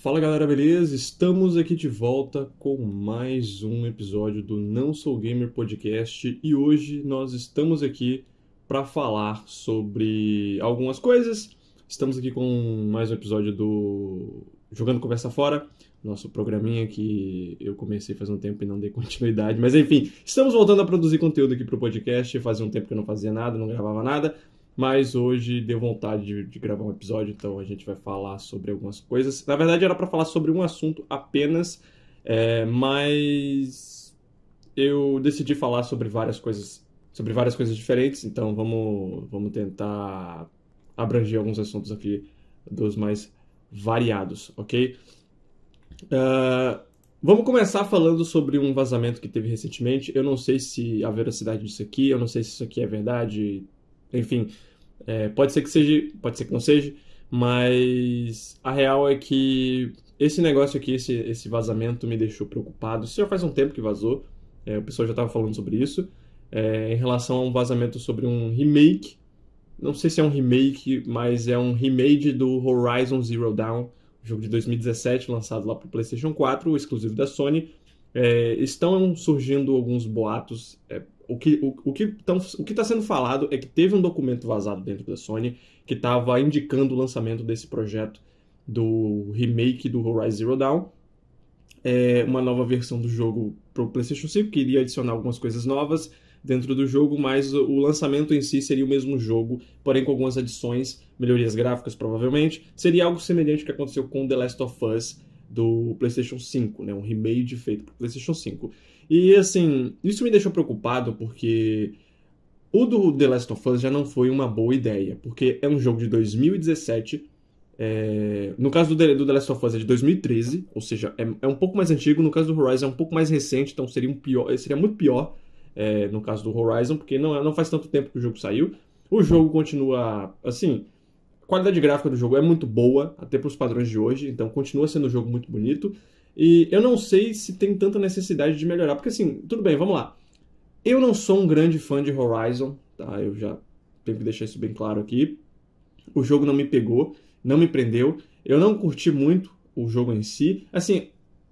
Fala galera, beleza? Estamos aqui de volta com mais um episódio do Não Sou Gamer Podcast e hoje nós estamos aqui para falar sobre algumas coisas. Estamos aqui com mais um episódio do Jogando Conversa Fora, nosso programinha que eu comecei faz um tempo e não dei continuidade, mas enfim, estamos voltando a produzir conteúdo aqui para o podcast. Fazia um tempo que eu não fazia nada, não gravava nada, mas hoje deu vontade de, de, gravar um episódio, então a gente vai falar sobre algumas coisas. Na verdade, era para falar sobre um assunto apenas, é, mas eu decidi falar sobre várias coisas, sobre várias coisas diferentes. Então vamos, vamos tentar abranger alguns assuntos aqui dos mais variados, ok? Uh, vamos começar falando sobre um vazamento que teve recentemente. Eu não sei se a veracidade disso aqui, eu não sei se isso aqui é verdade, enfim. É, pode ser que seja, pode ser que não seja, mas a real é que esse negócio aqui, esse, esse vazamento me deixou preocupado. Isso já faz um tempo que vazou, é, o pessoal já estava falando sobre isso, é, em relação a um vazamento sobre um remake. Não sei se é um remake, mas é um remake do Horizon Zero Dawn, jogo de 2017, lançado lá para o PlayStation 4, exclusivo da Sony. É, estão surgindo alguns boatos. É, o que o, o que está sendo falado é que teve um documento vazado dentro da Sony que estava indicando o lançamento desse projeto do remake do Horizon Zero Dawn. É uma nova versão do jogo para o PlayStation 5 que iria adicionar algumas coisas novas dentro do jogo, mas o lançamento em si seria o mesmo jogo, porém com algumas adições, melhorias gráficas provavelmente. Seria algo semelhante ao que aconteceu com The Last of Us do PlayStation 5, né? um remake feito para o PlayStation 5. E assim, isso me deixou preocupado porque o do The Last of Us já não foi uma boa ideia, porque é um jogo de 2017. É... No caso do The, do The Last of Us é de 2013, ou seja, é, é, um pouco mais antigo. No caso do Horizon é um pouco mais recente, então seria, um pior, seria muito pior é, no caso do Horizon, porque não, não faz tanto tempo que o jogo saiu. O jogo continua, assim, a qualidade gráfica do jogo é muito boa, até para os padrões de hoje, então continua sendo um jogo muito bonito. E eu não sei se tem tanta necessidade de melhorar, porque assim, tudo bem, vamos lá. Eu não sou um grande fã de Horizon, tá? Eu já tenho que deixar isso bem claro aqui. O jogo não me pegou, não me prendeu. Eu não curti muito o jogo em si. Assim,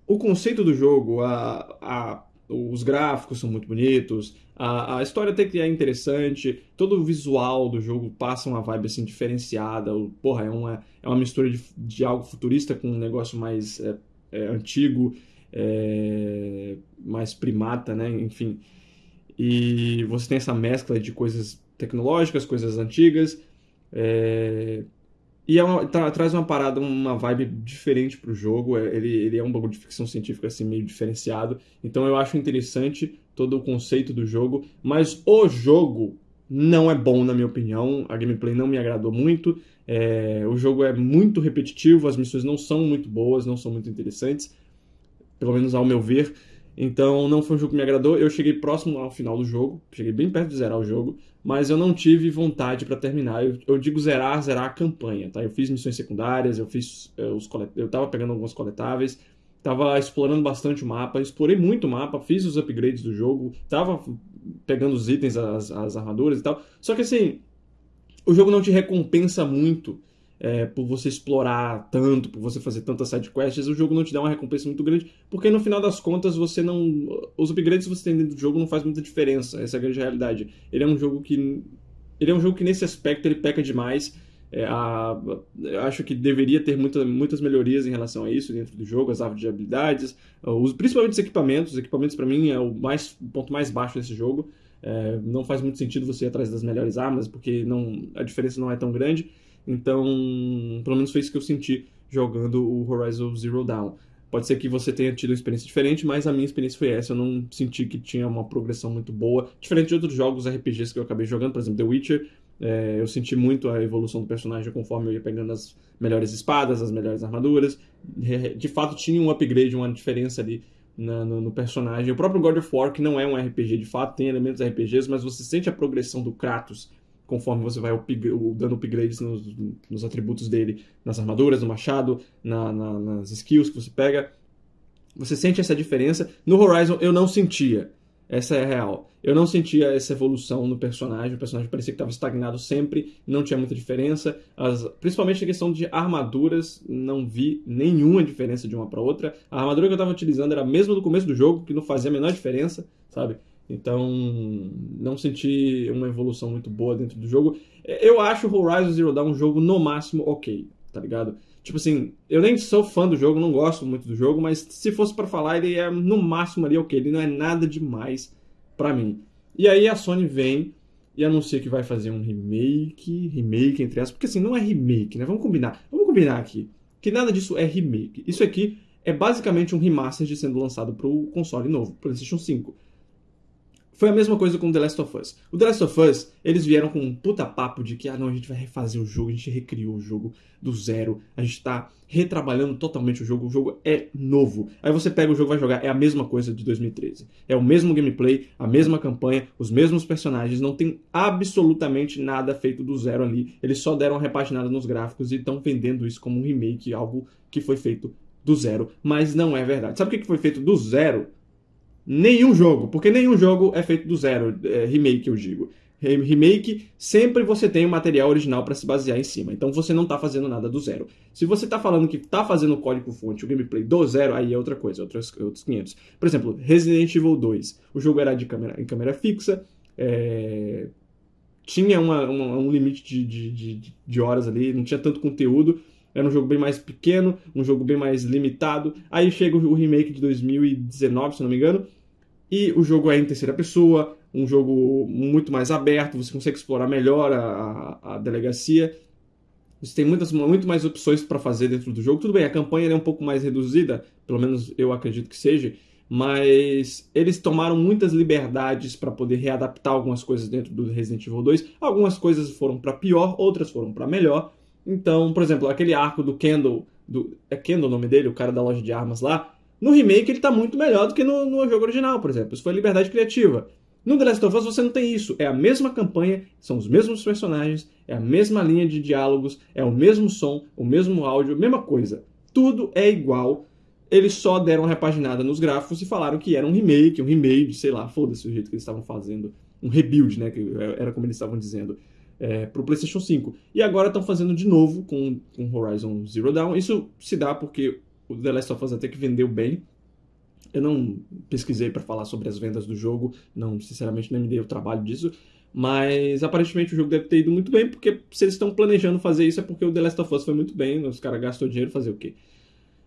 o conceito do jogo, a, a os gráficos são muito bonitos, a, a história até que é interessante, todo o visual do jogo passa uma vibe assim diferenciada. Porra, é uma, é uma mistura de, de algo futurista com um negócio mais é, é, antigo, é, mais primata, né? Enfim. E você tem essa mescla de coisas tecnológicas, coisas antigas. É, e é uma, tra, traz uma parada, uma vibe diferente pro jogo. É, ele, ele é um bagulho de ficção científica assim, meio diferenciado. Então eu acho interessante todo o conceito do jogo. Mas o jogo não é bom, na minha opinião. A gameplay não me agradou muito. É, o jogo é muito repetitivo, as missões não são muito boas, não são muito interessantes. Pelo menos ao meu ver. Então não foi um jogo que me agradou. Eu cheguei próximo ao final do jogo, cheguei bem perto de zerar o jogo, mas eu não tive vontade para terminar. Eu, eu, digo zerar, zerar a campanha, tá? Eu fiz missões secundárias, eu fiz os colet... eu tava pegando alguns coletáveis, tava explorando bastante o mapa, explorei muito o mapa, fiz os upgrades do jogo, tava pegando os itens, as, as armaduras e tal. Só que assim, o jogo não te recompensa muito é, por você explorar tanto, por você fazer tantas sidequests, o jogo não te dá uma recompensa muito grande, porque no final das contas você não. Os upgrades que você tem dentro do jogo não faz muita diferença, essa é a grande realidade. Ele é um jogo que. Ele é um jogo que nesse aspecto ele peca demais. É, a, eu acho que deveria ter muita, muitas melhorias em relação a isso dentro do jogo, as árvores de habilidades, os, principalmente os equipamentos. Os equipamentos, para mim, é o, mais, ponto mais baixo desse jogo. É, não faz muito sentido você ir atrás das melhores armas, porque não, a diferença não é tão grande. Então, pelo menos foi isso que eu senti jogando o Horizon Zero Dawn. Pode ser que você tenha tido uma experiência diferente, mas a minha experiência foi essa. Eu não senti que tinha uma progressão muito boa. Diferente de outros jogos RPGs que eu acabei jogando, por exemplo, The Witcher, é, eu senti muito a evolução do personagem conforme eu ia pegando as melhores espadas, as melhores armaduras. De fato, tinha um upgrade, uma diferença ali na, no, no, personagem. O próprio God of War, que não é um RPG de fato, tem elementos RPGs, mas você sente a progressão do Kratos conforme você vai dando upgrades nos, nos, atributos dele, nas armaduras, no machado, na, na, nas skills que você pega. Você sente essa diferença. No Horizon eu não sentia. Essa é a real. Eu não sentia essa evolução no personagem, o personagem parecia que estava estagnado sempre, não tinha muita diferença. As, principalmente a questão de armaduras, não vi nenhuma diferença de uma para outra. A armadura que eu estava utilizando era a mesma do começo do jogo, que não fazia a menor diferença, sabe? Então, não senti uma evolução muito boa dentro do jogo. Eu acho Horizon Zero Dawn um jogo no máximo ok, tá ligado? Tipo assim, eu nem sou fã do jogo, não gosto muito do jogo, mas se fosse para falar, ele é no máximo ali ok, ele não é nada demais para mim. E aí a Sony vem e anuncia que vai fazer um remake, remake entre aspas, porque assim, não é remake, né? Vamos combinar. Vamos combinar aqui que nada disso é remake. Isso aqui é basicamente um remaster sendo lançado para o console novo, PlayStation 5. Foi a mesma coisa com The Last of Us. O The Last of Us, eles vieram com um puta papo de que, ah não, a gente vai refazer o jogo, a gente recriou o jogo do zero, a gente tá retrabalhando totalmente o jogo, o jogo é novo. Aí você pega o jogo e vai jogar, é a mesma coisa de 2013. É o mesmo gameplay, a mesma campanha, os mesmos personagens, não tem absolutamente nada feito do zero ali. Eles só deram uma repaginada nos gráficos e estão vendendo isso como um remake, algo que foi feito do zero, mas não é verdade. Sabe o que foi feito do zero? Nenhum jogo, porque nenhum jogo é feito do zero, é, remake eu digo. Remake, sempre você tem o um material original para se basear em cima. Então você não está fazendo nada do zero. Se você está falando que está fazendo o código-fonte, o gameplay do zero, aí é outra coisa, outros, outros 500. Por exemplo, Resident Evil 2. O jogo era de câmera, em câmera fixa, é... tinha uma, uma, um limite de, de, de, de horas ali, não tinha tanto conteúdo. Era um jogo bem mais pequeno, um jogo bem mais limitado. Aí chega o remake de 2019, se não me engano, e o jogo é em terceira pessoa, um jogo muito mais aberto, você consegue explorar melhor a, a, a delegacia. Você tem muitas, muito mais opções para fazer dentro do jogo. Tudo bem, a campanha é um pouco mais reduzida, pelo menos eu acredito que seja, mas eles tomaram muitas liberdades para poder readaptar algumas coisas dentro do Resident Evil 2. Algumas coisas foram para pior, outras foram para melhor. Então, por exemplo, aquele arco do Kendall, do, é Kendall o nome dele, o cara da loja de armas lá, no remake ele está muito melhor do que no, no, jogo original, por exemplo. Isso foi liberdade criativa. No The Last of Us você não tem isso. É a mesma campanha, são os mesmos personagens, é a mesma linha de diálogos, é o mesmo som, o mesmo áudio, mesma coisa. Tudo é igual. Eles só deram uma repaginada nos gráficos e falaram que era um remake, um remake, sei lá, foda-se o jeito que eles estavam fazendo. Um rebuild, né? Que era como eles estavam dizendo. É, para o PlayStation 5. E agora estão fazendo de novo com, com Horizon Zero Dawn. Isso se dá porque o The Last of Us até que vendeu bem. Eu não pesquisei para falar sobre as vendas do jogo, não, sinceramente, nem me dei o trabalho disso. Mas aparentemente o jogo deve ter ido muito bem, porque se eles estão planejando fazer isso é porque o The Last of Us foi muito bem, os caras gastou dinheiro fazer o quê?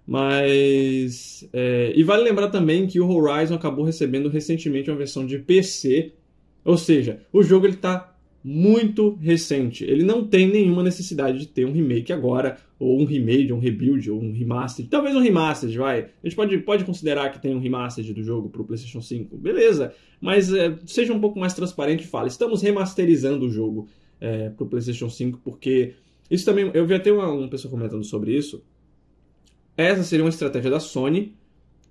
Mas. É, e vale lembrar também que o Horizon acabou recebendo recentemente uma versão de PC. Ou seja, o jogo ele está muito recente. Ele não tem nenhuma necessidade de ter um remake agora, ou um remake, um rebuild, ou um remaster. Talvez um remaster, vai. A gente pode, pode considerar que tem um remaster do jogo para o PlayStation 5, beleza. Mas é, seja um pouco mais transparente e fale: estamos remasterizando o jogo é, para o PlayStation 5, porque isso também. Eu vi até uma, uma pessoa comentando sobre isso. Essa seria uma estratégia da Sony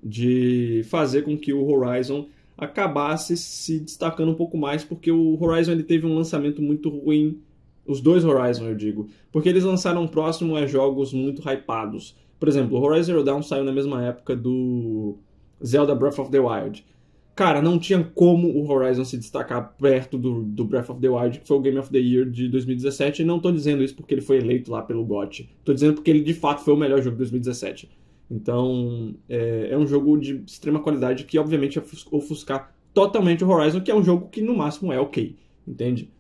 de fazer com que o Horizon acabasse se destacando um pouco mais, porque o Horizon ele teve um lançamento muito ruim. Os dois Horizon, eu digo. Porque eles lançaram próximo a jogos muito hypados. Por exemplo, o Horizon Zero Dawn saiu na mesma época do Zelda Breath of the Wild. Cara, não tinha como o Horizon se destacar perto do, do Breath of the Wild, que foi o Game of the Year de 2017. E não tô dizendo isso porque ele foi eleito lá pelo GOT. Tô dizendo porque ele de fato foi o melhor jogo de 2017. Então, é, é, um jogo de extrema qualidade que, obviamente, ia ofuscar totalmente o Horizon, que é um jogo que, no máximo, é ok, entende?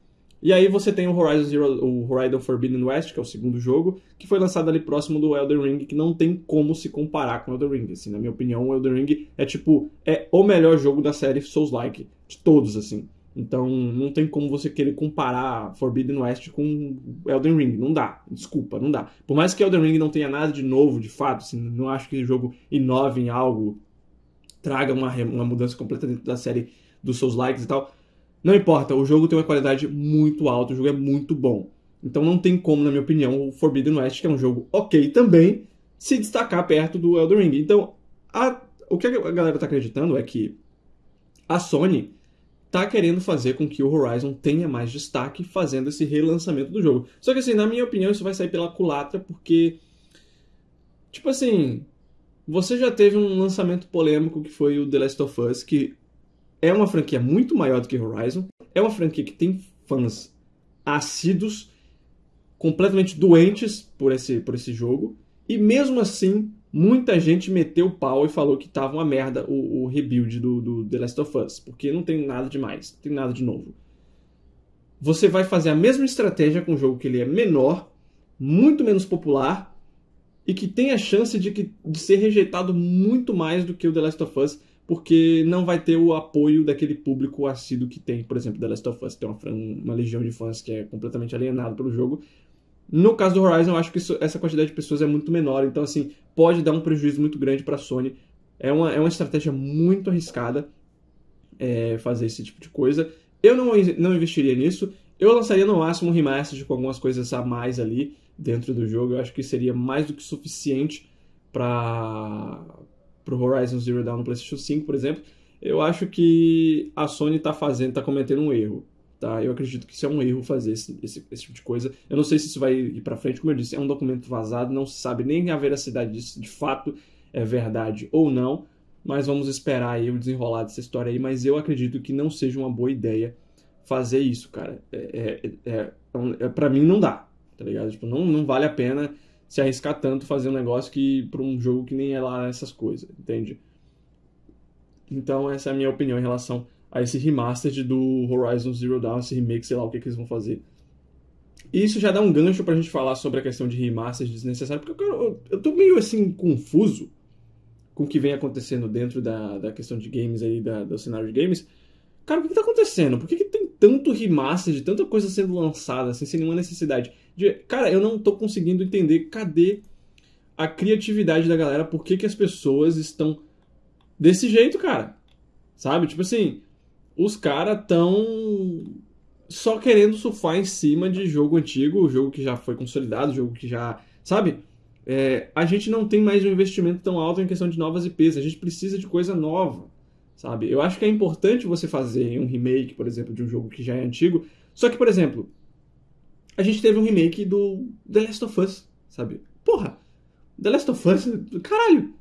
E aí você tem o Horizon Zero, o Horizon Forbidden West, que é o segundo jogo, que foi lançado ali próximo do Elden Ring, que não tem como se comparar com o Elden Ring. Assim, na minha opinião, o Elden Ring é tipo, é o melhor jogo da série Souls-like, de todos, assim. Então não tem como você querer comparar Forbidden West com Elden Ring. Não dá. Desculpa, não dá. Por mais que Elden Ring não tenha nada de novo, de fato, assim, não acho que o jogo inove em algo, traga uma, uma mudança completa dentro da série dos seus likes e tal. Não importa, o jogo tem uma qualidade muito alta, o jogo é muito bom. Então não tem como, na minha opinião, o Forbidden West, que é um jogo ok também, se destacar perto do Elden Ring. Então, a, o que a galera está acreditando é que a Sony tá querendo fazer com que o Horizon tenha mais destaque fazendo esse relançamento do jogo. Só que assim, na minha opinião, isso vai sair pela culatra porque tipo assim, você já teve um lançamento polêmico que foi o The Last of Us que é uma franquia muito maior do que Horizon, é uma franquia que tem fãs assíduos, completamente doentes por esse, por esse jogo, e mesmo assim, muita gente meteu o pau e falou que tava uma merda o, o rebuild do, do The Last of Us, porque não tem nada demais, não tem nada de novo. Você vai fazer a mesma estratégia com um jogo que ele é menor, muito menos popular e que tem a chance de, que, de ser rejeitado muito mais do que o The Last of Us, porque não vai ter o apoio daquele público assíduo que tem, por exemplo, The Last of Us, tem uma, uma legião de fãs que é completamente alienado pelo jogo. No caso do Horizon, eu acho que isso, essa quantidade de pessoas é muito menor, então assim, pode dar um prejuízo muito grande para a Sony. É uma, é uma estratégia muito arriscada é, fazer esse tipo de coisa. Eu não, não investiria nisso. Eu lançaria no máximo um remaster com algumas coisas a mais ali dentro do jogo. Eu acho que seria mais do que suficiente para o Horizon Zero Dawn no PlayStation 5, por exemplo. Eu acho que a Sony está fazendo, está cometendo um erro. Tá? Eu acredito que isso é um erro fazer esse, esse, esse tipo de coisa. Eu não sei se isso vai ir para frente, como eu disse, é um documento vazado, não se sabe nem a veracidade disso de fato é verdade ou não. Mas vamos esperar aí o desenrolar dessa história aí. Mas eu acredito que não seja uma boa ideia fazer isso, cara. É, é, é, é para mim não dá, tá ligado? Tipo, não, não vale a pena se arriscar tanto fazer um negócio que para um jogo que nem é lá essas coisas, entende? Então essa é a minha opinião em relação a esse remaster do Horizon Zero Dawn, esse remake, sei lá o que, que eles vão fazer. E isso já dá um gancho pra gente falar sobre a questão de remaster desnecessário, porque eu, eu, eu tô meio assim confuso com o que vem acontecendo dentro da, da questão de games aí, da, do cenário de games. Cara, o que, que tá acontecendo? Por que, que tem tanto remaster, de tanta coisa sendo lançada, assim, sem nenhuma necessidade? De, cara, eu não tô conseguindo entender cadê a criatividade da galera, por que, que as pessoas estão desse jeito, cara. Sabe? Tipo assim, os caras tão só querendo surfar em cima de jogo antigo, jogo que já foi consolidado, jogo que já. Sabe? é, a gente não tem mais um investimento tão alto em questão de novas IPs, a gente precisa de coisa nova, sabe? Eu acho que é importante você fazer um remake, por exemplo, de um jogo que já é antigo, só que, por exemplo, a gente teve um remake do The Last of Us, sabe? Porra, The Last of Us, caralho,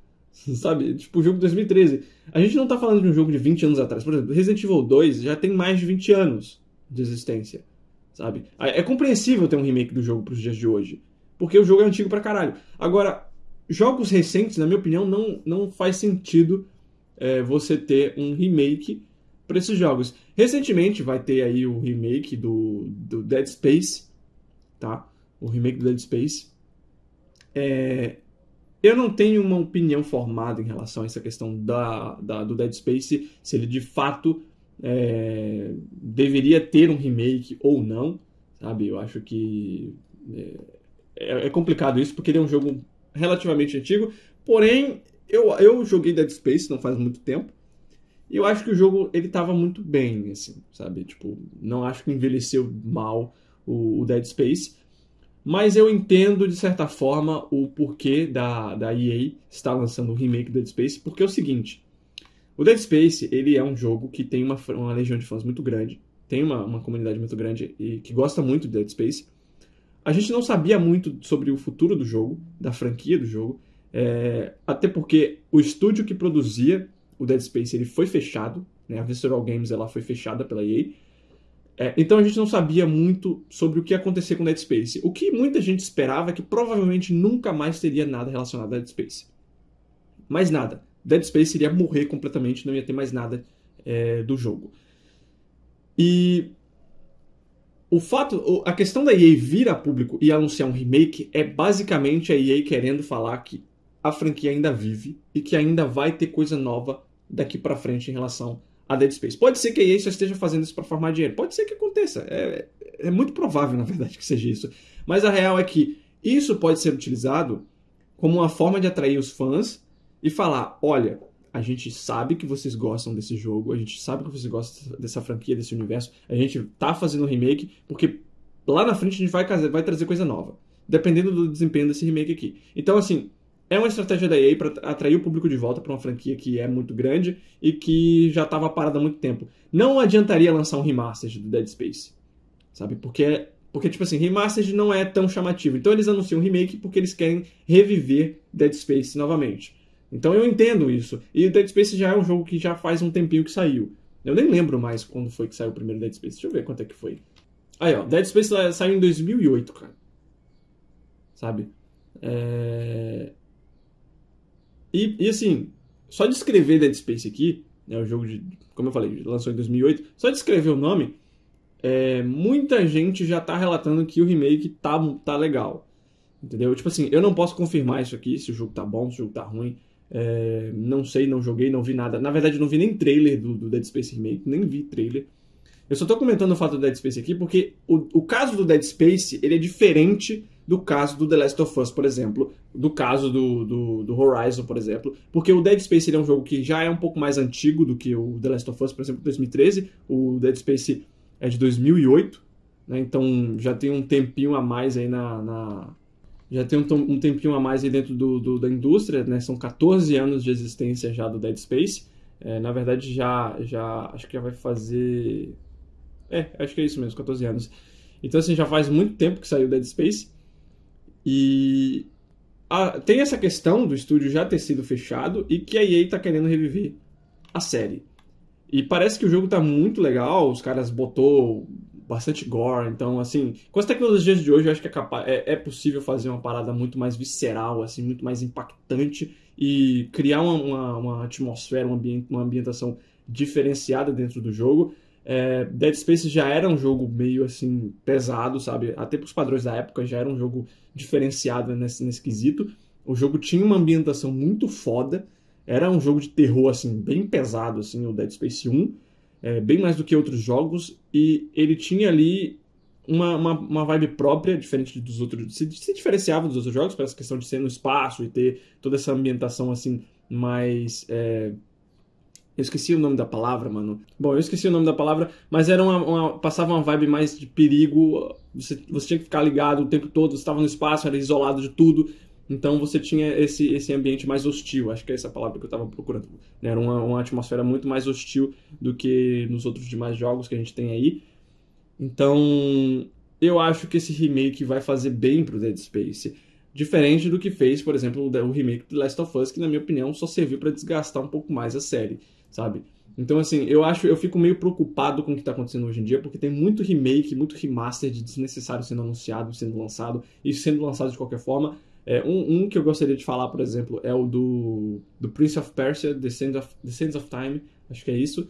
sabe? Tipo, o jogo de 2013. A gente não tá falando de um jogo de 20 anos atrás. Por exemplo, Resident Evil 2 já tem mais de 20 anos de existência, sabe? É compreensível ter um remake do jogo pros dias de hoje. Porque o jogo é antigo pra caralho. Agora, jogos recentes, na minha opinião, não, não faz sentido é, você ter um remake para esses jogos. Recentemente vai ter aí o remake do, do Dead Space, tá? O remake do Dead Space. É, eu não tenho uma opinião formada em relação a essa questão da, da do Dead Space, se ele de fato é, deveria ter um remake ou não, sabe? Eu acho que é, é, é, complicado isso, porque ele é um jogo relativamente antigo. Porém, eu, eu joguei Dead Space não faz muito tempo. E eu acho que o jogo ele tava muito bem, assim, sabe? Tipo, não acho que envelheceu mal o, o Dead Space. Mas eu entendo, de certa forma, o porquê da, da EA estar lançando o remake do Dead Space, porque é o seguinte. O Dead Space, ele é um jogo que tem uma, uma legião de fãs muito grande, tem uma, uma comunidade muito grande e que gosta muito do Dead Space. A gente não sabia muito sobre o futuro do jogo, da franquia do jogo, é, até porque o estúdio que produzia o Dead Space ele foi fechado, né? a Visceral Games ela foi fechada pela EA. É, então a gente não sabia muito sobre o que ia acontecer com Dead Space. O que muita gente esperava é que provavelmente nunca mais teria nada relacionado a Dead Space. Mais nada. Dead Space iria morrer completamente, não ia ter mais nada é, do jogo. E o fato, a questão da EA vir a público e anunciar um remake é basicamente a EA querendo falar que a franquia ainda vive e que ainda vai ter coisa nova daqui para frente em relação a Dead Space. Pode ser que a EA só esteja fazendo isso para formar dinheiro, pode ser que aconteça, é, é muito provável na verdade que seja isso. Mas a real é que isso pode ser utilizado como uma forma de atrair os fãs e falar, olha, a gente sabe que vocês gostam desse jogo, a gente sabe que vocês gostam dessa franquia, desse universo. A gente tá fazendo um remake porque lá na frente a gente vai, vai trazer coisa nova, dependendo do desempenho desse remake aqui. Então, assim, é uma estratégia da EA para atrair o público de volta para uma franquia que é muito grande e que já estava parada há muito tempo. Não adiantaria lançar um remaster do Dead Space, sabe? Porque porque, tipo assim, Remastered não é tão chamativo. Então eles anunciam um remake porque eles querem reviver Dead Space novamente. Então eu entendo isso. E Dead Space já é um jogo que já faz um tempinho que saiu. Eu nem lembro mais quando foi que saiu o primeiro Dead Space. Deixa eu ver quanto é que foi. Aí, ó, Dead Space saiu em 2008, cara. Sabe? É... E, e assim, só de escrever Dead Space aqui, né, o jogo de, como eu falei, lançou em 2008, só de escrever o nome, é, muita gente já tá relatando que o remake tá, tá legal. Entendeu? Tipo assim, eu não posso confirmar isso aqui, se o jogo tá bom, se o jogo tá ruim. É, não sei, não joguei, não vi nada. Na verdade, não vi nem trailer do, do, Dead Space Remake, nem vi trailer. Eu só tô comentando o fato do Dead Space aqui porque o, o caso do Dead Space ele é diferente do caso do The Last of Us, por exemplo, do caso do, do, do Horizon, por exemplo, porque o Dead Space é um jogo que já é um pouco mais antigo do que o The Last of Us, por exemplo, 2013. O Dead Space é de 2008, né? então já tem um tempinho a mais aí na, na já tem um, um, tempinho a mais aí dentro do, do, da indústria, né? São 14 anos de existência já do Dead Space. É, na verdade, já, já acho que já vai fazer. É, acho que é isso mesmo, 14 anos. Então, assim, já faz muito tempo que saiu Dead Space. E a, tem essa questão do estúdio já ter sido fechado e que a EA está querendo reviver a série. E parece que o jogo está muito legal, os caras botou bastante gore. Então, assim, com as tecnologias de hoje, eu acho que é, capaz, é, é possível fazer uma parada muito mais visceral, assim, muito mais impactante e criar uma, uma, uma atmosfera, uma, ambiente, uma ambientação diferenciada dentro do jogo. É, Dead Space já era um jogo meio assim pesado, sabe? Até para os padrões da época já era um jogo diferenciado nesse, nesse quesito. O jogo tinha uma ambientação muito foda. Era um jogo de terror assim bem pesado assim, o Dead Space 1 é, bem mais do que outros jogos, e ele tinha ali uma, uma, uma vibe própria, diferente dos outros, se, se diferenciava dos outros jogos, por essa questão de ser no espaço e ter toda essa ambientação assim, mais. É... Eu esqueci o nome da palavra, mano. Bom, eu esqueci o nome da palavra, mas era uma, uma, passava uma vibe mais de perigo. Você, você tinha que ficar ligado o tempo todo, você estava no espaço, era isolado de tudo. Então você tinha esse, esse ambiente mais hostil, acho que é essa palavra que eu estava procurando. Né? Era uma, uma atmosfera muito mais hostil do que nos outros demais jogos que a gente tem aí. Então eu acho que esse remake vai fazer bem pro Dead Space. Diferente do que fez, por exemplo, o remake do Last of Us, que na minha opinião só serviu para desgastar um pouco mais a série, sabe? Então, assim, eu acho, eu fico meio preocupado com o que está acontecendo hoje em dia, porque tem muito remake, muito remaster de desnecessário sendo anunciado, sendo lançado, e sendo lançado de qualquer forma. É, um, um, que eu gostaria de falar, por exemplo, é o do, do Prince of Persia, The Sands of, The Sands of Time, acho que é isso.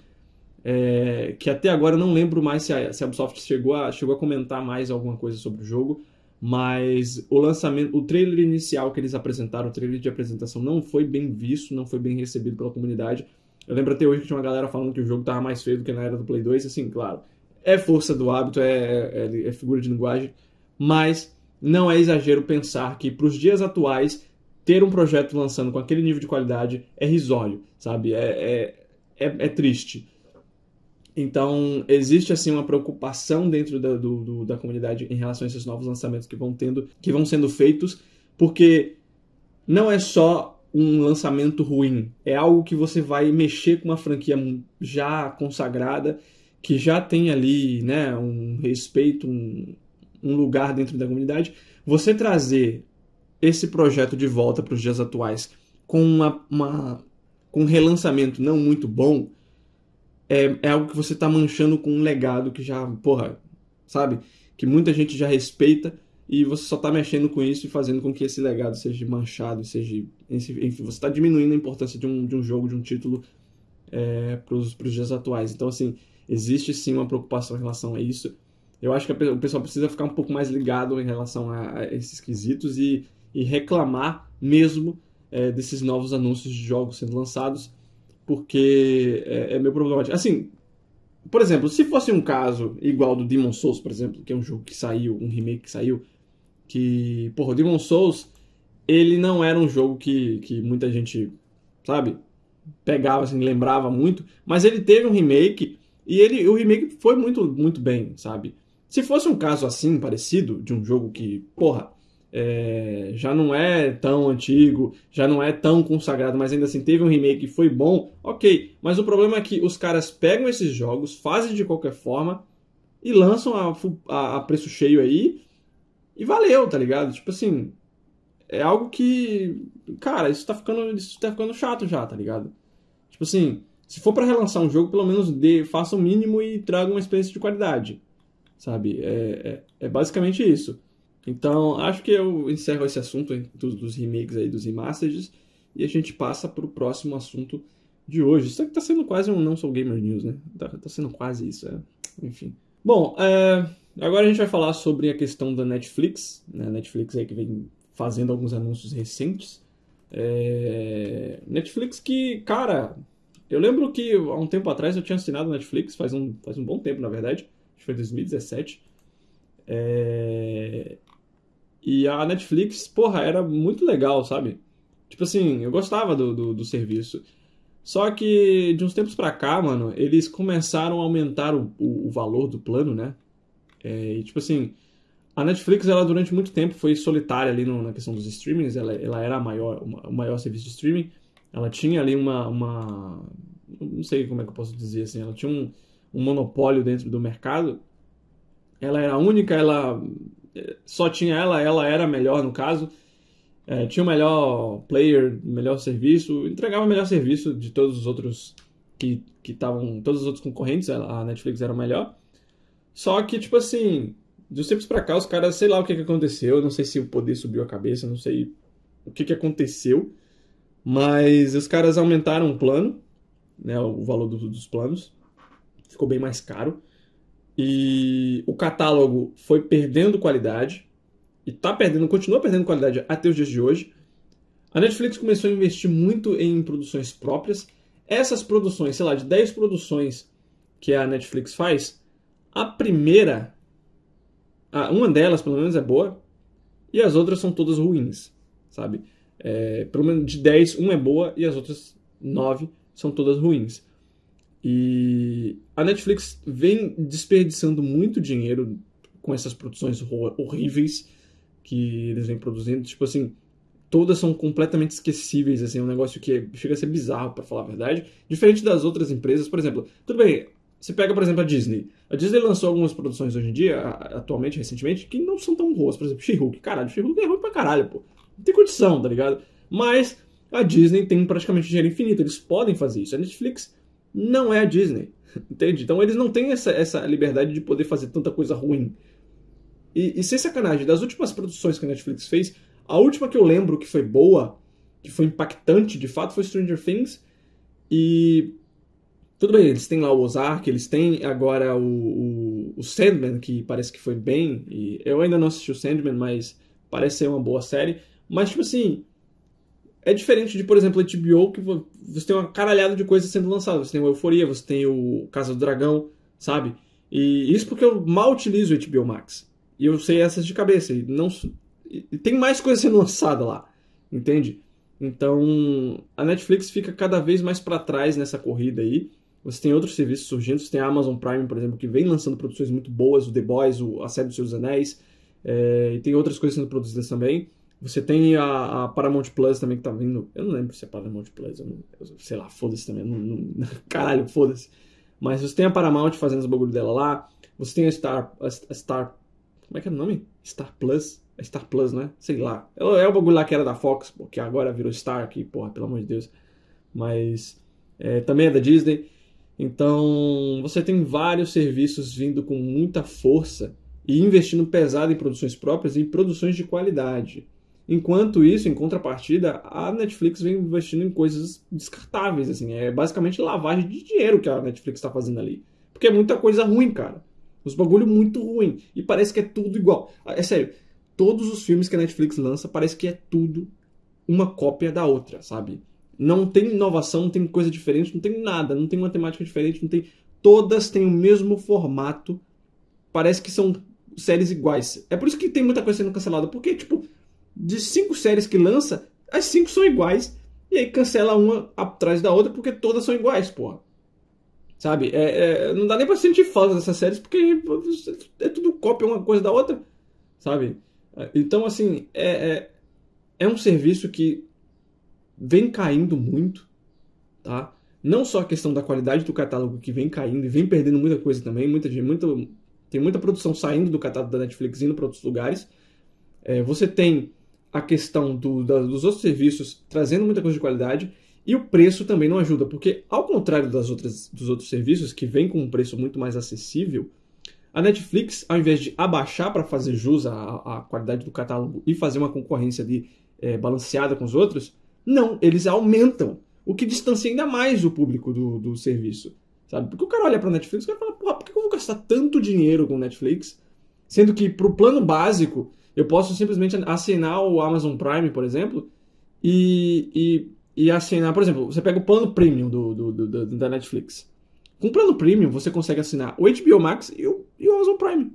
É, que até agora eu não lembro mais se a, se a Ubisoft chegou a, chegou a comentar mais alguma coisa sobre o jogo, mas o lançamento, o trailer inicial que eles apresentaram, o trailer de apresentação, não foi bem visto, não foi bem recebido pela comunidade. Eu lembro até hoje que tinha uma galera falando que o jogo estava mais feio do que na era do Play 2, assim, claro, é força do hábito, é, é, é figura de linguagem, mas não é exagero pensar que para os dias atuais ter um projeto lançando com aquele nível de qualidade é risório, sabe? É, é, é, é triste. Então, existe assim uma preocupação dentro da, do, do, da comunidade em relação a esses novos lançamentos que vão tendo, que vão sendo feitos, porque não é só um lançamento ruim, é algo que você vai mexer com uma franquia já consagrada, que já tem ali, né, um respeito, um, um lugar dentro da comunidade, você trazer esse projeto de volta para os dias atuais com uma, uma, com um relançamento não muito bom é, é algo que você está manchando com um legado que já, porra, sabe? Que muita gente já respeita e você só está mexendo com isso e fazendo com que esse legado seja manchado, seja. Enfim, você está diminuindo a importância de um, de um jogo, de um título é, para os dias atuais. Então, assim, existe sim uma preocupação em relação a isso. Eu acho que o pessoal precisa ficar um pouco mais ligado em relação a, esses quesitos e, e reclamar mesmo é, desses novos anúncios de jogos sendo lançados, porque é, é meio problemático. Assim, por exemplo, se fosse um caso igual do Demon Souls, por exemplo, que é um jogo que saiu, um remake que saiu, que, porra, o Demon Souls, ele não era um jogo que, que muita gente, sabe, pegava, assim, lembrava muito, mas ele teve um remake e ele, o remake foi muito, muito bem, sabe? Se fosse um caso assim, parecido, de um jogo que, porra, é, já não é tão antigo, já não é tão consagrado, mas ainda assim teve um remake que foi bom, ok. Mas o problema é que os caras pegam esses jogos, fazem de qualquer forma e lançam a, a, a preço cheio aí e valeu, tá ligado? Tipo assim, é algo que, cara, isso tá ficando, isso tá ficando chato já, tá ligado? Tipo assim, Se for para relançar um jogo, pelo menos dê, faça o mínimo e traga uma experiência de qualidade. Sabe? É, é, é basicamente isso. Então, acho que eu encerro esse assunto dos, dos remakes aí, dos remasters, e a gente passa para o próximo assunto de hoje. Isso aqui tá sendo quase um Não Sou Gamer News, né? Tá, tá sendo quase isso, é. enfim. Bom, é, agora a gente vai falar sobre a questão da Netflix. Né? Netflix aí que vem fazendo alguns anúncios recentes. É, Netflix que, cara, eu lembro que há um tempo atrás eu tinha assinado Netflix, faz um, faz um bom tempo, na verdade. Acho que foi 2017. É... E a Netflix, porra, era muito legal, sabe? Tipo assim, eu gostava do, do, do serviço. Só que de uns tempos pra cá, mano, eles começaram a aumentar o, o, o valor do plano, né? É, e tipo assim, a Netflix, ela durante muito tempo foi solitária ali no, na questão dos streamings, ela, ela era a maior, o maior serviço de streaming. Ela tinha ali uma, uma. Não sei como é que eu posso dizer assim, ela tinha um, um monopólio dentro do mercado. Ela era a única, ela. Só tinha ela, ela era melhor no caso é, tinha o melhor player, melhor serviço, entregava o melhor serviço de todos os outros que estavam, todos os outros concorrentes, a Netflix era o melhor. Só que, tipo assim, de uns tempos pra cá, os caras, sei lá o que, que aconteceu, não sei se o poder subiu a cabeça, não sei o que, que aconteceu, mas os caras aumentaram o plano, né, o valor do, dos planos, ficou bem mais caro, e o catálogo foi perdendo qualidade, e tá perdendo, continua perdendo qualidade até os dias de hoje. A Netflix começou a investir muito em produções próprias. Essas produções, sei lá, de 10 produções que a Netflix faz, a primeira, uma delas pelo menos é boa, e as outras são todas ruins, sabe? É, pelo menos de 10, uma é boa e as outras 9 são todas ruins. E a Netflix vem desperdiçando muito dinheiro com essas produções horríveis que eles vêm produzindo, tipo assim, todas são completamente esquecíveis, assim, é um negócio que chega a ser bizarro, para falar a verdade. Diferente das outras empresas, por exemplo, tudo bem, você pega, por exemplo, a Disney. A Disney lançou algumas produções hoje em dia, atualmente, recentemente, que não são tão boas. Por exemplo, She-Hulk. Caralho, She-Hulk é ruim pra caralho, pô. Não tem condição, tá ligado? Mas a Disney tem praticamente dinheiro infinito, eles podem fazer isso. A Netflix não é a Disney, entende? Então eles não têm essa, essa liberdade de poder fazer tanta coisa ruim. E, e sem sacanagem, das últimas produções que a Netflix fez, a última que eu lembro que foi boa, que foi impactante de fato, foi Stranger Things. E tudo bem, eles têm lá o Ozark, eles têm agora o, o, o, Sandman, que parece que foi bem. E eu ainda não assisti o Sandman, mas parece ser uma boa série. Mas, tipo assim, é diferente de, por exemplo, a HBO, que você tem uma caralhada de coisas sendo lançadas. Você tem o Euforia, você tem o Casa do Dragão, sabe? E isso porque eu mal utilizo o HBO Max. E eu sei essas de cabeça. E não e tem mais coisa sendo lançada lá, entende? Então, a Netflix fica cada vez mais para trás nessa corrida aí. Você tem outros serviços surgindo, você tem a Amazon Prime, por exemplo, que vem lançando produções muito boas, o The Boys, o, a série dos Seus Anéis, é, e tem outras coisas sendo produzidas também. Você tem a, a, Paramount Plus também que tá vindo. Eu não lembro se é Paramount Plus, eu, não, eu sei lá, foda-se também. Não, não, caralho, foda-se. Mas você tem a Paramount fazendo os bagulho dela lá. Você tem a Star, a, a Star como é que é o nome? Star Plus? É Star Plus, né? Sei lá. É, é o bagulho lá que era da Fox, que agora virou Star aqui, porra, pelo amor de Deus. Mas é, também é da Disney. Então você tem vários serviços vindo com muita força e investindo pesado em produções próprias e em produções de qualidade. Enquanto isso, em contrapartida, a Netflix vem investindo em coisas descartáveis, assim, é basicamente lavagem de dinheiro que a Netflix está fazendo ali. Porque é muita coisa ruim, cara. Os bagulho muito ruim. E parece que é tudo igual. É sério, todos os filmes que a Netflix lança parece que é tudo uma cópia da outra, sabe? Não tem inovação, não tem coisa diferente, não tem nada, não tem uma temática diferente, não tem. Todas têm o mesmo formato. Parece que são séries iguais. É por isso que tem muita coisa sendo cancelada. Porque, tipo, de cinco séries que lança, as cinco são iguais. E aí cancela uma atrás da outra porque todas são iguais, porra. Sabe? É, é, não dá nem pra sentir falta dessas séries porque é tudo cópia uma coisa da outra. Sabe? Então, assim, é, é, é um serviço que vem caindo muito, tá? Não só a questão da qualidade do catálogo que vem caindo e vem perdendo muita coisa também, muita, muita, tem muita produção saindo do catálogo da Netflix indo para outros lugares. É, você tem a questão do, da, dos outros serviços trazendo muita coisa de qualidade E o preço também não ajuda, porque ao contrário das outras, dos outros serviços que vêm com um preço muito mais acessível, a Netflix, ao invés de abaixar para fazer jus à, à, qualidade do catálogo e fazer uma concorrência ali, é, balanceada com os outros, não, eles aumentam, o que distancia ainda mais o público do, do serviço. Sabe? Porque o cara olha para Netflix e fala, porra, por que eu vou gastar tanto dinheiro com Netflix? Sendo que para o plano básico, eu posso simplesmente assinar o Amazon Prime, por exemplo, e, e, e assinar, por exemplo, você pega o plano premium do, do, do, da Netflix. Com o plano premium, você consegue assinar o HBO Max e o, e o Amazon Prime.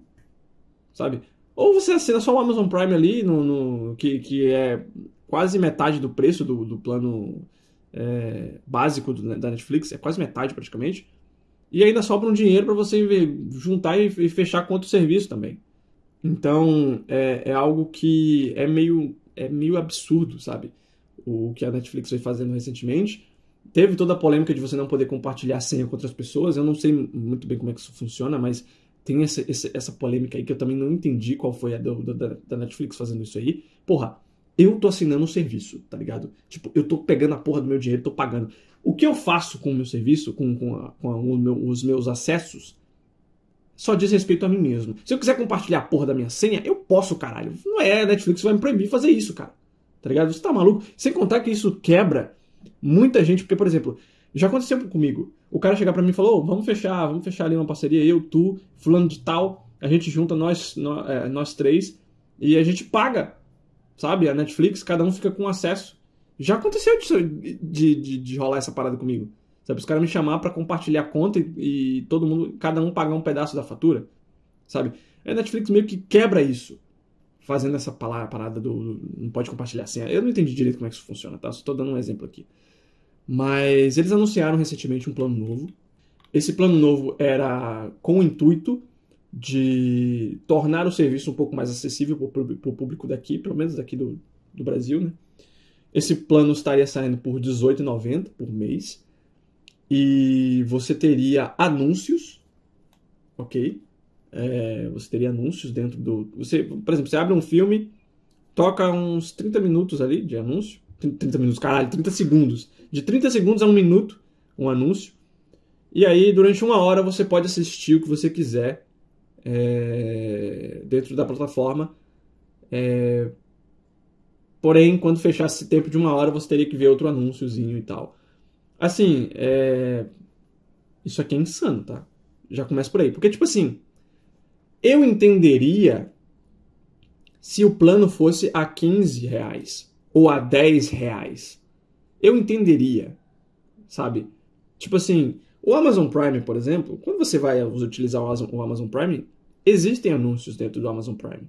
Sabe? Ou você assina só o Amazon Prime ali, no, no que, que é quase metade do preço do, do plano é, básico do, da Netflix, é quase metade praticamente. E ainda sobra um dinheiro para você juntar e, fechar com outro serviço também. Então é, é, algo que é meio, é meio absurdo, sabe? O que a Netflix foi fazendo recentemente. Teve toda a polêmica de você não poder compartilhar senha com outras pessoas. Eu não sei muito bem como é que isso funciona, mas tem essa, essa, essa polêmica aí que eu também não entendi qual foi a do, da, da Netflix fazendo isso aí. Porra, eu tô assinando um serviço, tá ligado? Tipo, eu tô pegando a porra do meu dinheiro, tô pagando. O que eu faço com o meu serviço, com, com, a, com a, meu, os meus acessos, só diz respeito a mim mesmo. Se eu quiser compartilhar a porra da minha senha, eu posso, caralho. Não é Netflix vai me proibir fazer isso, cara. Tá ligado? Você tá maluco? Sem contar que isso quebra muita gente, porque, por exemplo, já aconteceu comigo. O cara chegar para mim e falou: oh, vamos fechar, vamos fechar ali uma parceria, eu, tu, fulano de tal, a gente junta nós, nós, é, nós três e a gente paga, sabe? A Netflix, cada um fica com acesso. Já aconteceu de, de, de, de rolar essa parada comigo. Sabe, os caras me chamar para compartilhar a conta e, e, todo mundo, cada um pagar um pedaço da fatura, sabe? A Netflix meio que quebra isso, fazendo essa palavra, parada do, não pode compartilhar senha. Eu não entendi direito como é que isso funciona, tá? Só estou dando um exemplo aqui. Mas eles anunciaram recentemente um plano novo. Esse plano novo era com o intuito de tornar o serviço um pouco mais acessível para o público daqui, pelo menos daqui do, do Brasil, né? Esse plano estaria saindo por R$18,90 por mês e você teria anúncios, ok? É, você teria anúncios dentro do. Você, por exemplo, você abre um filme, toca uns 30 minutos ali de anúncio. 30 minutos, caralho, 30 segundos. De 30 segundos a um minuto, um anúncio. E aí, durante uma hora, você pode assistir o que você quiser é, dentro da plataforma. É, porém, quando fechasse esse tempo de uma hora, você teria que ver outro anúnciozinho e tal. Assim, é... isso aqui é insano, tá? Já começa por aí. Porque, tipo assim, eu entenderia se o plano fosse a 15 reais ou a 10 reais. Eu entenderia, sabe? Tipo assim, o Amazon Prime, por exemplo, quando você vai utilizar o Amazon Prime, existem anúncios dentro do Amazon Prime.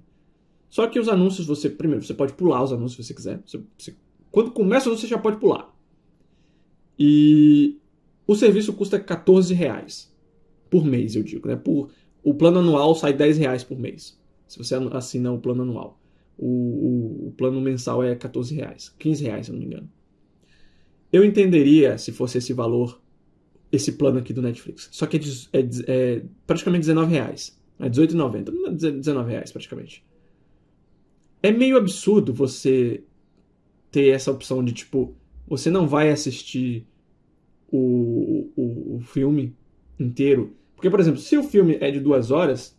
Só que os anúncios, você, primeiro, você pode pular os anúncios se você quiser. Você, você, quando começa o anúncio, você já pode pular. E o serviço custa 14 reais por mês, eu digo. Né? Por, o plano anual sai 10 reais por mês, se você assina o plano anual. O, o, o plano mensal é 14 reais, 15 reais, se eu não me engano. Eu entenderia se fosse esse valor, esse plano aqui do Netflix. Só que é, é, é praticamente 19 reais. É 18,90. 19 reais praticamente. É meio absurdo você ter essa opção de tipo você não vai assistir o, o, o filme inteiro. Porque, por exemplo, se o filme é de duas horas,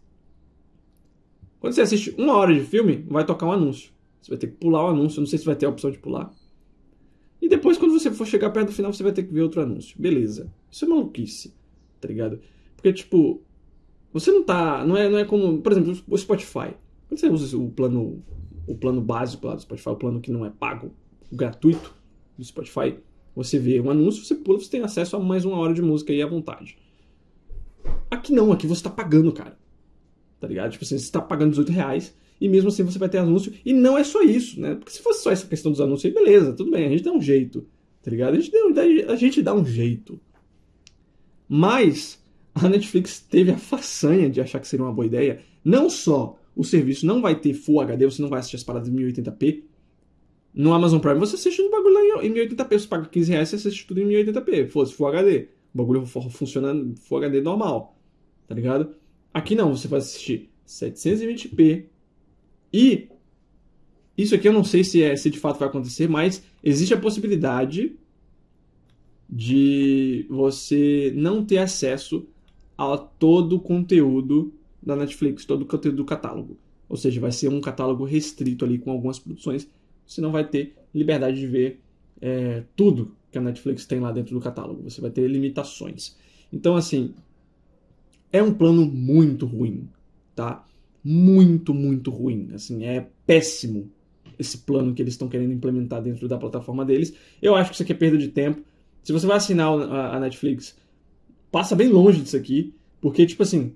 quando você assiste uma hora de filme, vai tocar um anúncio. Você vai ter que pular o anúncio. Não sei se vai ter a opção de pular. E depois, você for chegar perto do final, você vai ter que ver outro anúncio. Beleza. Isso é maluquice. Tá ligado? Porque, tipo, você não tá. Não é, não é como. Por exemplo, o Spotify. Quando você usa o plano, o plano básico lá do Spotify, o plano que não é pago, o gratuito, do Spotify, você vê um anúncio, você pula, você tem acesso a mais uma hora de música aí à vontade. Aqui não, aqui você tá pagando, cara. Tá ligado? Tipo assim, você tá pagando 18 reais e mesmo assim você vai ter anúncio. E não é só isso, né? Porque se fosse só essa questão dos anúncios aí, beleza, tudo bem, a gente dá um jeito. Tá ligado? A gente, dá, a gente dá um jeito. Mas a Netflix teve a façanha de achar que seria uma boa ideia. Não só o serviço não vai ter Full HD, você não vai assistir as paradas em 1080p, no Amazon Prime você assiste o bagulho em 1080p. Você paga 15 reais, você assiste tudo em 1080p. Fosse Full HD. O bagulho funciona Full HD normal. Tá ligado? Aqui não, você vai assistir 720p. E isso aqui eu não sei se, é, se de fato vai acontecer, mas existe a possibilidade de você não ter acesso a todo o conteúdo da Netflix, todo o conteúdo do catálogo. Ou seja, vai ser um catálogo restrito ali com algumas produções. Você não vai ter liberdade de ver é, tudo que a Netflix tem lá dentro do catálogo. Você vai ter limitações. Então, assim, é um plano muito ruim, tá? Muito, muito ruim. Assim, é péssimo esse plano que eles estão querendo implementar dentro da plataforma deles. Eu acho que isso aqui é perda de tempo. Se você vai assinar a Netflix, passa bem longe disso aqui, porque, tipo assim,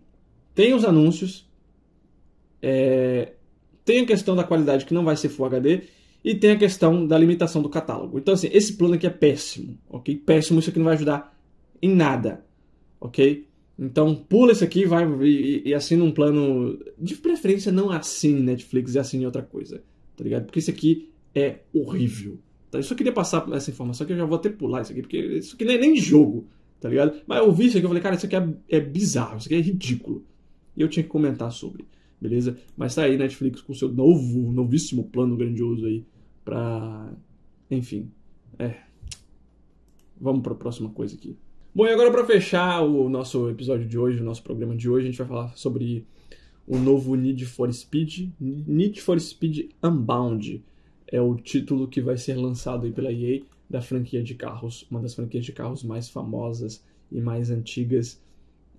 tem os anúncios, é, tem a questão da qualidade que não vai ser Full HD, e tem a questão da limitação do catálogo. Então, assim, esse plano aqui é péssimo, ok? Péssimo, isso aqui não vai ajudar em nada, ok? Então, pula esse aqui vai, e, e assina um plano. De preferência, não assine Netflix e assine outra coisa, tá ligado? Porque isso aqui é horrível. Tá? Eu só queria passar essa informação que eu já vou até pular isso aqui, porque isso aqui não é nem jogo, tá ligado? Mas eu vi isso aqui e falei, cara, isso aqui é, é bizarro, isso aqui é ridículo. E eu tinha que comentar sobre, beleza? Mas tá aí Netflix com seu novo, novíssimo plano grandioso aí pra. Enfim. É. Vamos pra próxima coisa aqui. Bom, e agora para fechar o nosso episódio de hoje, o nosso programa de hoje, a gente vai falar sobre o novo Need for Speed, Need for Speed Unbound. É o título que vai ser lançado aí pela EA da franquia de carros, uma das franquias de carros mais famosas e mais antigas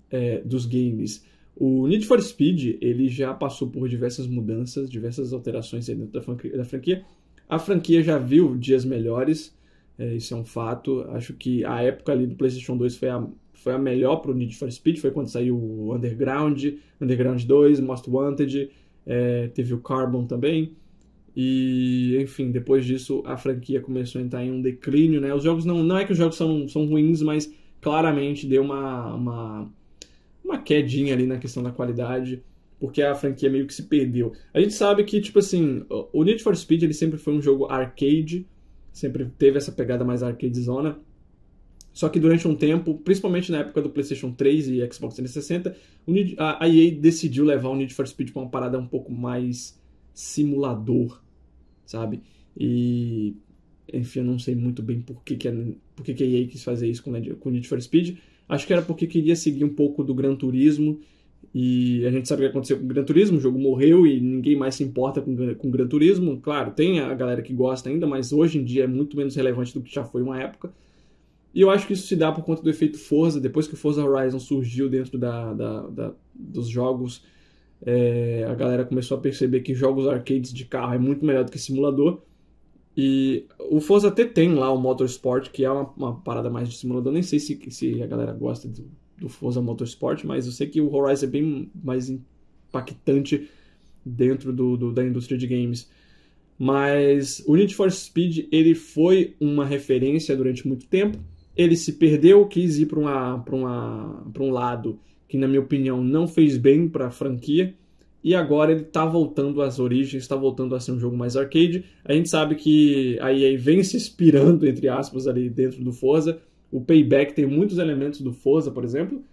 é, dos games. O Need for Speed ele já passou por diversas mudanças, diversas alterações dentro da franquia, da franquia. A franquia já viu dias melhores, é, isso é um fato. Acho que a época ali do PlayStation 2 foi a, foi a melhor para o Need for Speed. Foi quando saiu o Underground, Underground 2, Most Wanted, é, teve o Carbon também. E, enfim, depois disso a franquia começou a entrar em um declínio, né? Os jogos não, não é que os jogos são, são ruins, mas claramente deu uma, uma, uma quedinha ali na questão da qualidade, porque a franquia meio que se perdeu. A gente sabe que, tipo assim, o Need for Speed ele sempre foi um jogo arcade, sempre teve essa pegada mais arcade zona. Só que durante um tempo, principalmente na época do PlayStation 3 e Xbox 360, a EA decidiu levar o Need for Speed para uma parada um pouco mais simulador, sabe? E enfim, eu não sei muito bem por que, que, a, por que, que a EA quis fazer isso com o Need for Speed. Acho que era porque queria seguir um pouco do Gran Turismo e a gente sabe o que aconteceu com o Gran Turismo, o jogo morreu e ninguém mais se importa com, com o Gran Turismo. Claro, tem a galera que gosta ainda, mas hoje em dia é muito menos relevante do que já foi uma época. E eu acho que isso se dá por conta do efeito Forza. Depois que o Forza Horizon surgiu dentro da, da, da dos jogos, é, a galera começou a perceber que jogos arcades de carro é muito melhor do que simulador. E o Forza até tem lá o Motorsport, que é uma, uma parada mais de simulador. Nem sei se, se a galera gosta do, do Forza Motorsport, mas eu sei que o Horizon é bem mais impactante dentro do, do, da indústria de games. Mas o Need for Speed ele foi uma referência durante muito tempo. Ele se perdeu, quis ir para um lado que, na minha opinião, não fez bem para a franquia. E agora ele está voltando às origens, está voltando a ser um jogo mais arcade. A gente sabe que a EA vem se inspirando, entre aspas, ali dentro do Forza. O Payback tem muitos elementos do Forza, por exemplo.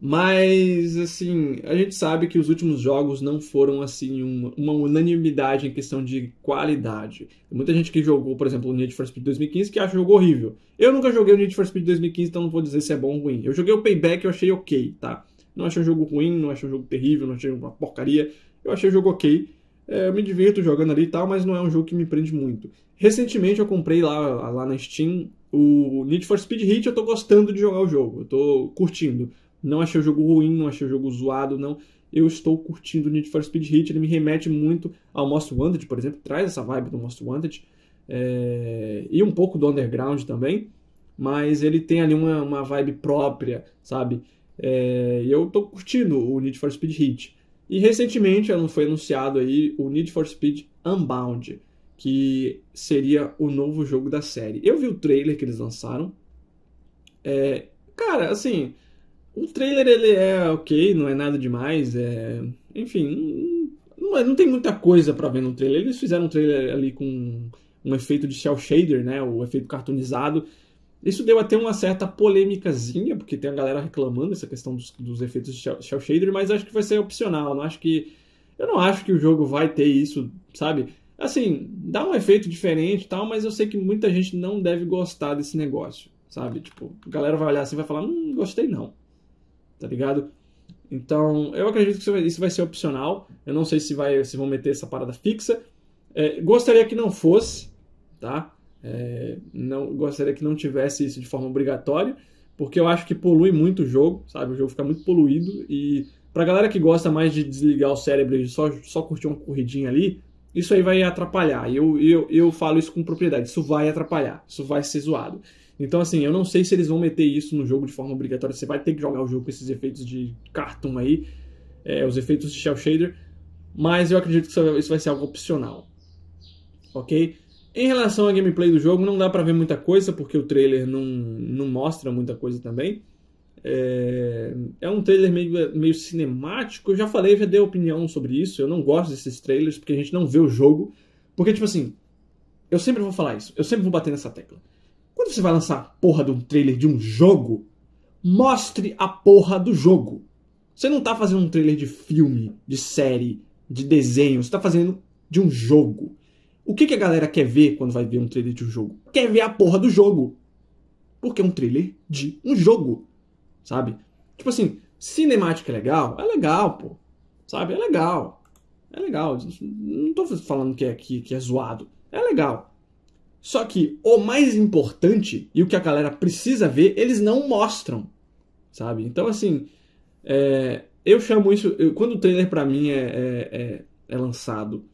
Mas, assim, a gente sabe que os últimos jogos não foram, assim, uma, uma unanimidade em questão de qualidade. Tem muita gente que jogou, por exemplo, o Need for Speed 2015 que acha o jogo horrível. Eu nunca joguei o Need for Speed 2015, então não vou dizer se é bom ou ruim. Eu joguei o Payback e eu achei ok, tá? Não achei um jogo ruim, não achei um jogo terrível, não achei uma porcaria. Eu achei o jogo ok. É, eu me divirto jogando ali e tal, mas não é um jogo que me prende muito. Recentemente eu comprei lá, lá na Steam o Need for Speed Heat, eu tô gostando de jogar o jogo, eu tô curtindo. Não achei o jogo ruim, não achei o jogo zoado, não. Eu estou curtindo o Need for Speed Heat, ele me remete muito ao Most Wanted, por exemplo, traz essa vibe do Most Wanted. É... E um pouco do Underground também, mas ele tem ali uma, uma vibe própria, sabe? É... E eu estou curtindo o Need for Speed Heat. E recentemente foi anunciado aí o Need for Speed Unbound que seria o novo jogo da série. Eu vi o trailer que eles lançaram. É, cara, assim, o trailer ele é ok, não é nada demais. É, enfim, não, é, não tem muita coisa para ver no trailer. Eles fizeram um trailer ali com um efeito de shell shader, né, o efeito cartoonizado. Isso deu até uma certa polêmicazinha, porque tem a galera reclamando essa questão dos, dos efeitos de shell, shader, mas acho que vai ser opcional. Não acho que eu não acho que o jogo vai ter isso, sabe? Assim, dá um efeito diferente e tal, mas eu sei que muita gente não deve gostar desse negócio, sabe? Tipo, a galera vai olhar assim e vai falar, hum, gostei não. Tá ligado? Então, eu acredito que isso vai ser opcional. Eu não sei se, vai, se vão meter essa parada fixa. É, gostaria que não fosse, tá? É, não Gostaria que não tivesse isso de forma obrigatória, porque eu acho que polui muito o jogo, sabe? O jogo fica muito poluído e pra galera que gosta mais de desligar o cérebro e só, só curtir uma corridinha ali, isso aí vai atrapalhar. E eu, eu, eu falo isso com propriedade. Isso vai atrapalhar. Isso vai ser zoado. Então, assim, eu não sei se eles vão meter isso no jogo de forma obrigatória. Você vai ter que jogar o jogo com esses efeitos de cartoon aí, é, os efeitos de shell shader, mas eu acredito que isso vai ser algo opcional. Ok? Em relação à gameplay do jogo, não dá pra ver muita coisa, porque o trailer não, não mostra muita coisa também. É, é um trailer meio, meio cinemático. Eu já falei, já dei opinião sobre isso. Eu não gosto desses trailers porque a gente não vê o jogo. Porque, tipo assim, eu sempre vou falar isso. Eu sempre vou bater nessa tecla. Quando você vai lançar a porra de um trailer de um jogo, mostre a porra do jogo. Você não tá fazendo um trailer de filme, de série, de desenho. Você tá fazendo de um jogo. O que, que a galera quer ver quando vai ver um trailer de um jogo? Quer ver a porra do jogo. Porque é um trailer de um jogo sabe? Tipo assim, cinemática é legal? É legal, pô. Sabe? É legal. É legal. Não tô falando que é, que, que é zoado. É legal. Só que o mais importante e o que a galera precisa ver, eles não mostram. Sabe? Então, assim, é, eu chamo isso. Eu, quando o trailer pra mim é, é, é, é lançado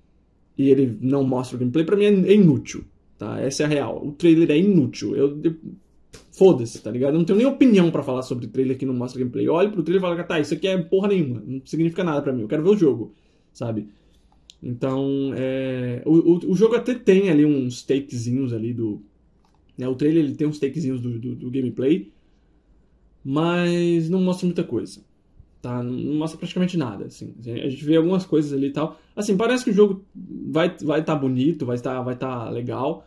e ele não mostra o gameplay, pra mim é, é inútil. Tá? Essa é a real. O trailer é inútil. Eu, eu Foda-se, tá ligado? Eu não tenho nem opinião para falar sobre trailer que não mostra gameplay. Eu olho pro trailer e falo, tá, isso aqui é porra nenhuma. Não significa nada para mim. Eu quero ver o jogo, sabe? Então, é... o, o, jogo até tem ali uns takezinhos ali do. Né? O trailer ele tem uns takezinhos do, do, do gameplay, mas não mostra muita coisa. Tá? Não mostra praticamente nada. Assim. A gente vê algumas coisas ali e tal. Assim, parece que o jogo vai estar vai tá bonito, vai estar vai tá legal.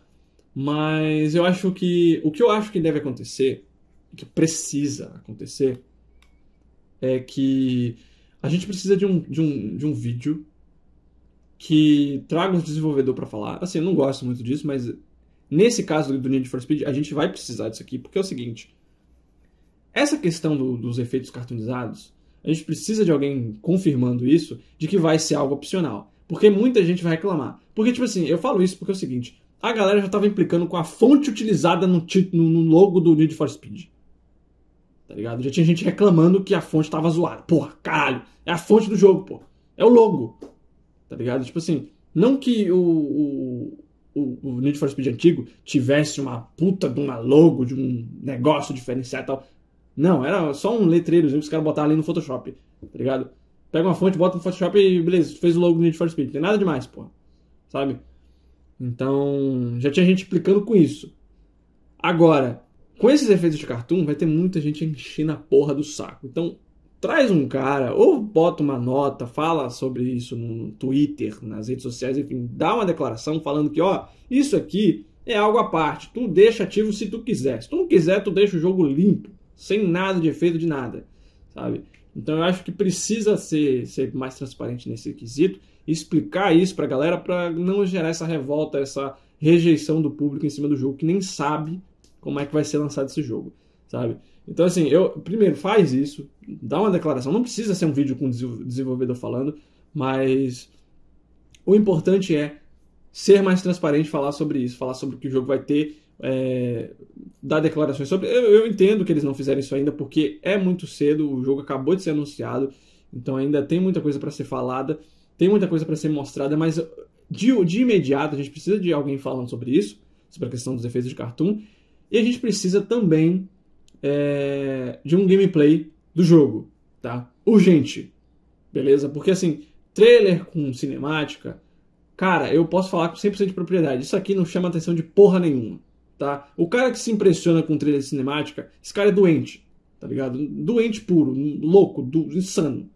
Mas eu acho que o que eu acho que deve acontecer, que precisa acontecer, é que a gente precisa de um, de um, de um vídeo que traga um desenvolvedor para falar. Assim, eu não gosto muito disso, mas nesse caso do Need for Speed, a gente vai precisar disso aqui, porque é o seguinte: essa questão do, dos efeitos cartoonizados, a gente precisa de alguém confirmando isso, de que vai ser algo opcional. Porque muita gente vai reclamar. Porque, tipo assim, eu falo isso porque é o seguinte: a galera já estava implicando com a fonte utilizada no, no logo do Need for Speed. Tá ligado? Já tinha gente reclamando que a fonte tava zoada. Porra, caralho. É a fonte do jogo, pô. É o logo. Tá ligado? Tipo assim, não que o, o, o, Need for Speed antigo tivesse uma puta de uma logo, de um negócio diferenciado e tal. Não, era só um letreiro que os caras botaram ali no Photoshop. Tá ligado? Pega uma fonte, bota no Photoshop e beleza, fez o logo do Need for Speed. Não tem nada demais, pô. Sabe? Então, já tinha gente explicando com isso. Agora, com esses efeitos de cartoon, vai ter muita gente enchendo a porra do saco. Então, traz um cara, ou bota uma nota, fala sobre isso no Twitter, nas redes sociais, enfim, dá uma declaração falando que, ó, isso aqui é algo à parte. Tu deixa ativo se tu quiser. Se tu não quiser, tu deixa o jogo limpo, sem nada de efeito de nada, sabe? Então eu acho que precisa ser, ser mais transparente nesse quesito explicar isso pra galera para não gerar essa revolta, essa rejeição do público em cima do jogo que nem sabe como é que vai ser lançado esse jogo, sabe? Então assim, eu primeiro faz isso, dá uma declaração, não precisa ser um vídeo com o desenvolvedor falando, mas o importante é ser mais transparente, falar sobre isso, falar sobre o que o jogo vai ter, é, dar declarações sobre. Eu, eu entendo que eles não fizeram isso ainda porque é muito cedo, o jogo acabou de ser anunciado, então ainda tem muita coisa para ser falada tem muita coisa para ser mostrada, mas de, de imediato a gente precisa de alguém falando sobre isso, sobre a questão dos efeitos de cartoon, e a gente precisa também é, de um gameplay do jogo, tá? Urgente, beleza? Porque assim, trailer com cinemática, cara, eu posso falar com 100% de propriedade, isso aqui não chama atenção de porra nenhuma, tá? O cara que se impressiona com trailer de cinemática, esse cara é doente, tá ligado? Doente puro, louco, do, insano.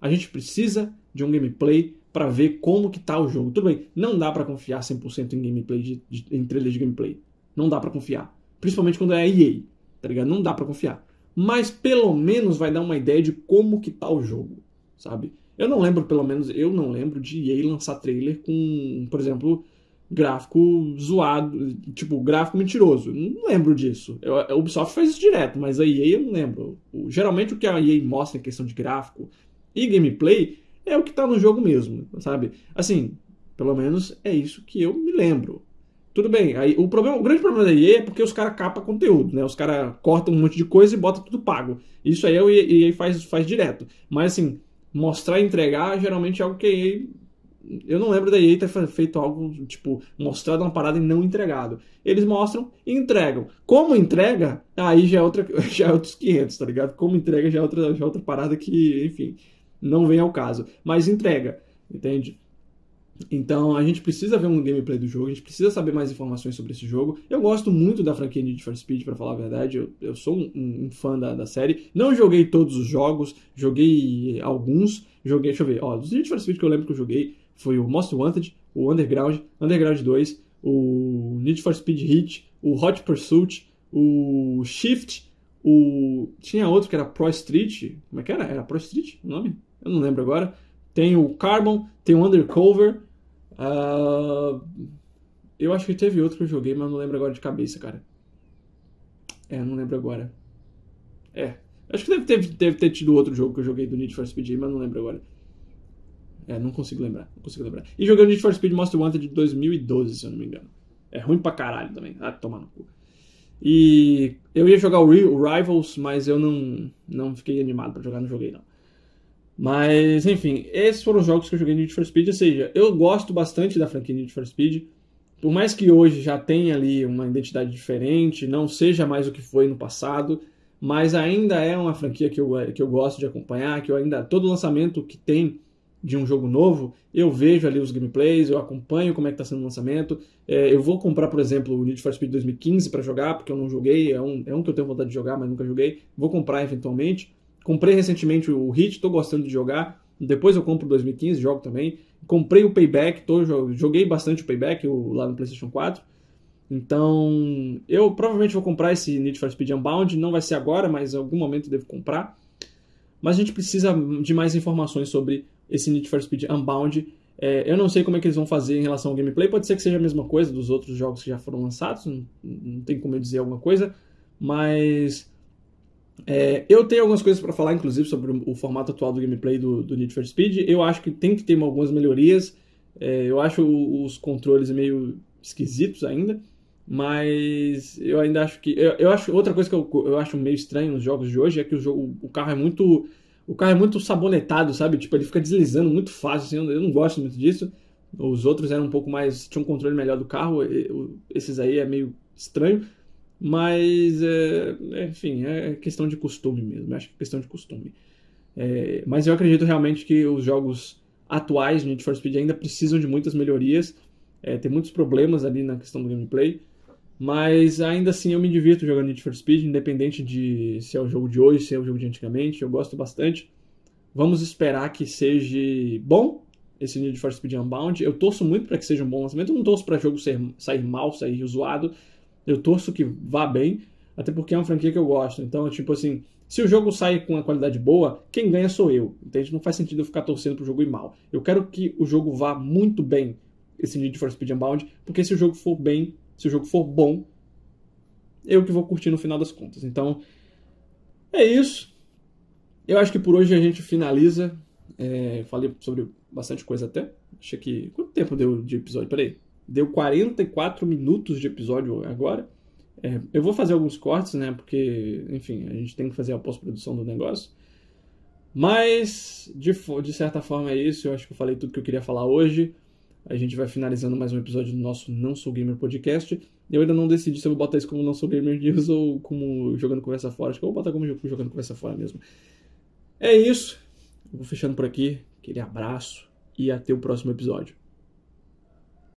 A gente precisa de um gameplay para ver como que tá o jogo. Tudo bem, não dá para confiar 100% em gameplay de, de, em trailer de gameplay. Não dá para confiar, principalmente quando é EA, tá ligado? Não dá para confiar. Mas pelo menos vai dar uma ideia de como que tá o jogo, sabe? Eu não lembro, pelo menos, eu não lembro de EA lançar trailer com, por exemplo, gráfico zoado, tipo, gráfico mentiroso. Não lembro disso. Eu, a Ubisoft faz isso direto, mas a EA eu não lembro. O, geralmente o que a EA mostra em questão de gráfico e gameplay é o que tá no jogo mesmo, sabe? Assim, pelo menos é isso que eu me lembro. Tudo bem, aí o, problema, o grande problema da EA é porque os caras capam conteúdo, né? Os caras cortam um monte de coisa e botam tudo pago. Isso aí a EA faz, faz direto. Mas assim, mostrar e entregar geralmente é algo que a EA eu não lembro da EA ter feito algo, tipo, mostrado uma parada e não entregado. Eles mostram e entregam. Como entrega, aí já é, outra, já é outros 500, tá ligado? Como entrega já é outra, já é outra parada que, enfim, não vem ao caso. Mas entrega, entende? Então a gente precisa ver um gameplay do jogo, a gente precisa saber mais informações sobre esse jogo. Eu gosto muito da franquia Need for Speed, para falar a verdade. Eu, eu sou um, um, fã da, da série. Não joguei todos os jogos, joguei alguns. Joguei, deixa eu ver, ó, dos Need for Speed que eu lembro que eu joguei foi o Most Wanted, o Underground, Underground 2, o Need for Speed Heat, o Hot Pursuit, o Shift, o. Tinha outro que era Pro Street. Como é que era? Era Pro Street o nome? Eu não lembro agora. Tem o Carbon, tem o Undercover. Uh... Eu acho que teve outro que eu joguei, mas não lembro agora de cabeça, cara. É, não lembro agora. É. Acho que deve ter, deve ter tido outro jogo que eu joguei do Need for Speed, mas não lembro agora. É, não consigo lembrar. Não consigo lembrar. E joguei o Need for Speed Most Wanted de 2012, se eu não me engano. É ruim pra caralho também. Ah, toma no cu. E eu ia jogar o, Rivals, mas eu não, não fiquei animado para jogar, não joguei não. Mas, enfim, esses foram os jogos que eu joguei no Need for Speed. Ou seja, eu gosto bastante da franquia Need for Speed. Por mais que hoje já tenha ali uma identidade diferente, não seja mais o que foi no passado, mas ainda é uma franquia que eu, que eu gosto de acompanhar, que eu ainda. Todo lançamento que tem de um jogo novo, eu vejo ali os gameplays, eu acompanho como é que está sendo o lançamento. É, eu vou comprar, por exemplo, o Need for Speed 2015 para jogar, porque eu não joguei, é um, é um que eu tenho vontade de jogar, mas nunca joguei. Vou comprar eventualmente. Comprei recentemente o Hit, estou gostando de jogar. Depois eu compro o 2015, jogo também. Comprei o Payback, tô, joguei bastante o Payback o, lá no PlayStation 4. Então, eu provavelmente vou comprar esse Need for Speed Unbound. Não vai ser agora, mas em algum momento devo comprar. Mas a gente precisa de mais informações sobre esse Need for Speed Unbound. É, eu não sei como é que eles vão fazer em relação ao gameplay, pode ser que seja a mesma coisa dos outros jogos que já foram lançados, não, não tem como eu dizer alguma coisa, mas é, eu tenho algumas coisas para falar, inclusive, sobre o formato atual do gameplay do, do, Need for Speed. Eu acho que tem que ter algumas melhorias, é, eu acho os controles meio esquisitos ainda, mas eu ainda acho que. Eu, eu acho outra coisa que eu, eu acho meio estranho nos jogos de hoje é que o, jogo, o carro é muito o carro é muito sabonetado, sabe? Tipo, ele fica deslizando muito fácil, assim, eu não gosto muito disso. Os outros eram um pouco mais. tinham um controle melhor do carro, esses aí é meio estranho. Mas, é, enfim, é questão de costume mesmo. Acho que é questão de costume. É, mas eu acredito realmente que os jogos atuais de Need for Speed ainda precisam de muitas melhorias. É, tem muitos problemas ali na questão do gameplay. Mas ainda assim eu me divirto jogando Need for Speed, independente de se é o jogo de hoje, se é o jogo de antigamente, eu gosto bastante. Vamos esperar que seja bom esse Need for Speed Unbound. Eu torço muito para que seja um bom lançamento. Eu não torço para jogo ser, sair mal, sair zoado. Eu torço que vá bem, até porque é uma franquia que eu gosto. Então, tipo assim, se o jogo sair com uma qualidade boa, quem ganha sou eu. Entende? Não faz sentido eu ficar torcendo pro jogo ir mal. Eu quero que o jogo vá muito bem, esse Need for Speed Unbound, porque se o jogo for bem, se o jogo for bom, eu que vou curtir no final das contas. Então, é isso. Eu acho que por hoje a gente finaliza. É, falei sobre bastante coisa até. Achei que. Quanto tempo deu de episódio? Peraí. Deu 44 minutos de episódio agora. É, eu vou fazer alguns cortes, né? Porque, enfim, a gente tem que fazer a pós-produção do negócio. Mas, de, de certa forma, é isso. Eu acho que eu falei tudo que eu queria falar hoje. A gente vai finalizando mais um episódio do nosso Não Sou Gamer Podcast. Eu ainda não decidi se eu vou botar isso como Não Sou Gamer News ou como Jogando Conversa Fora. Acho que eu vou botar como Jogando Conversa Fora mesmo. É isso. Eu vou fechando por aqui. Aquele abraço e até o próximo episódio.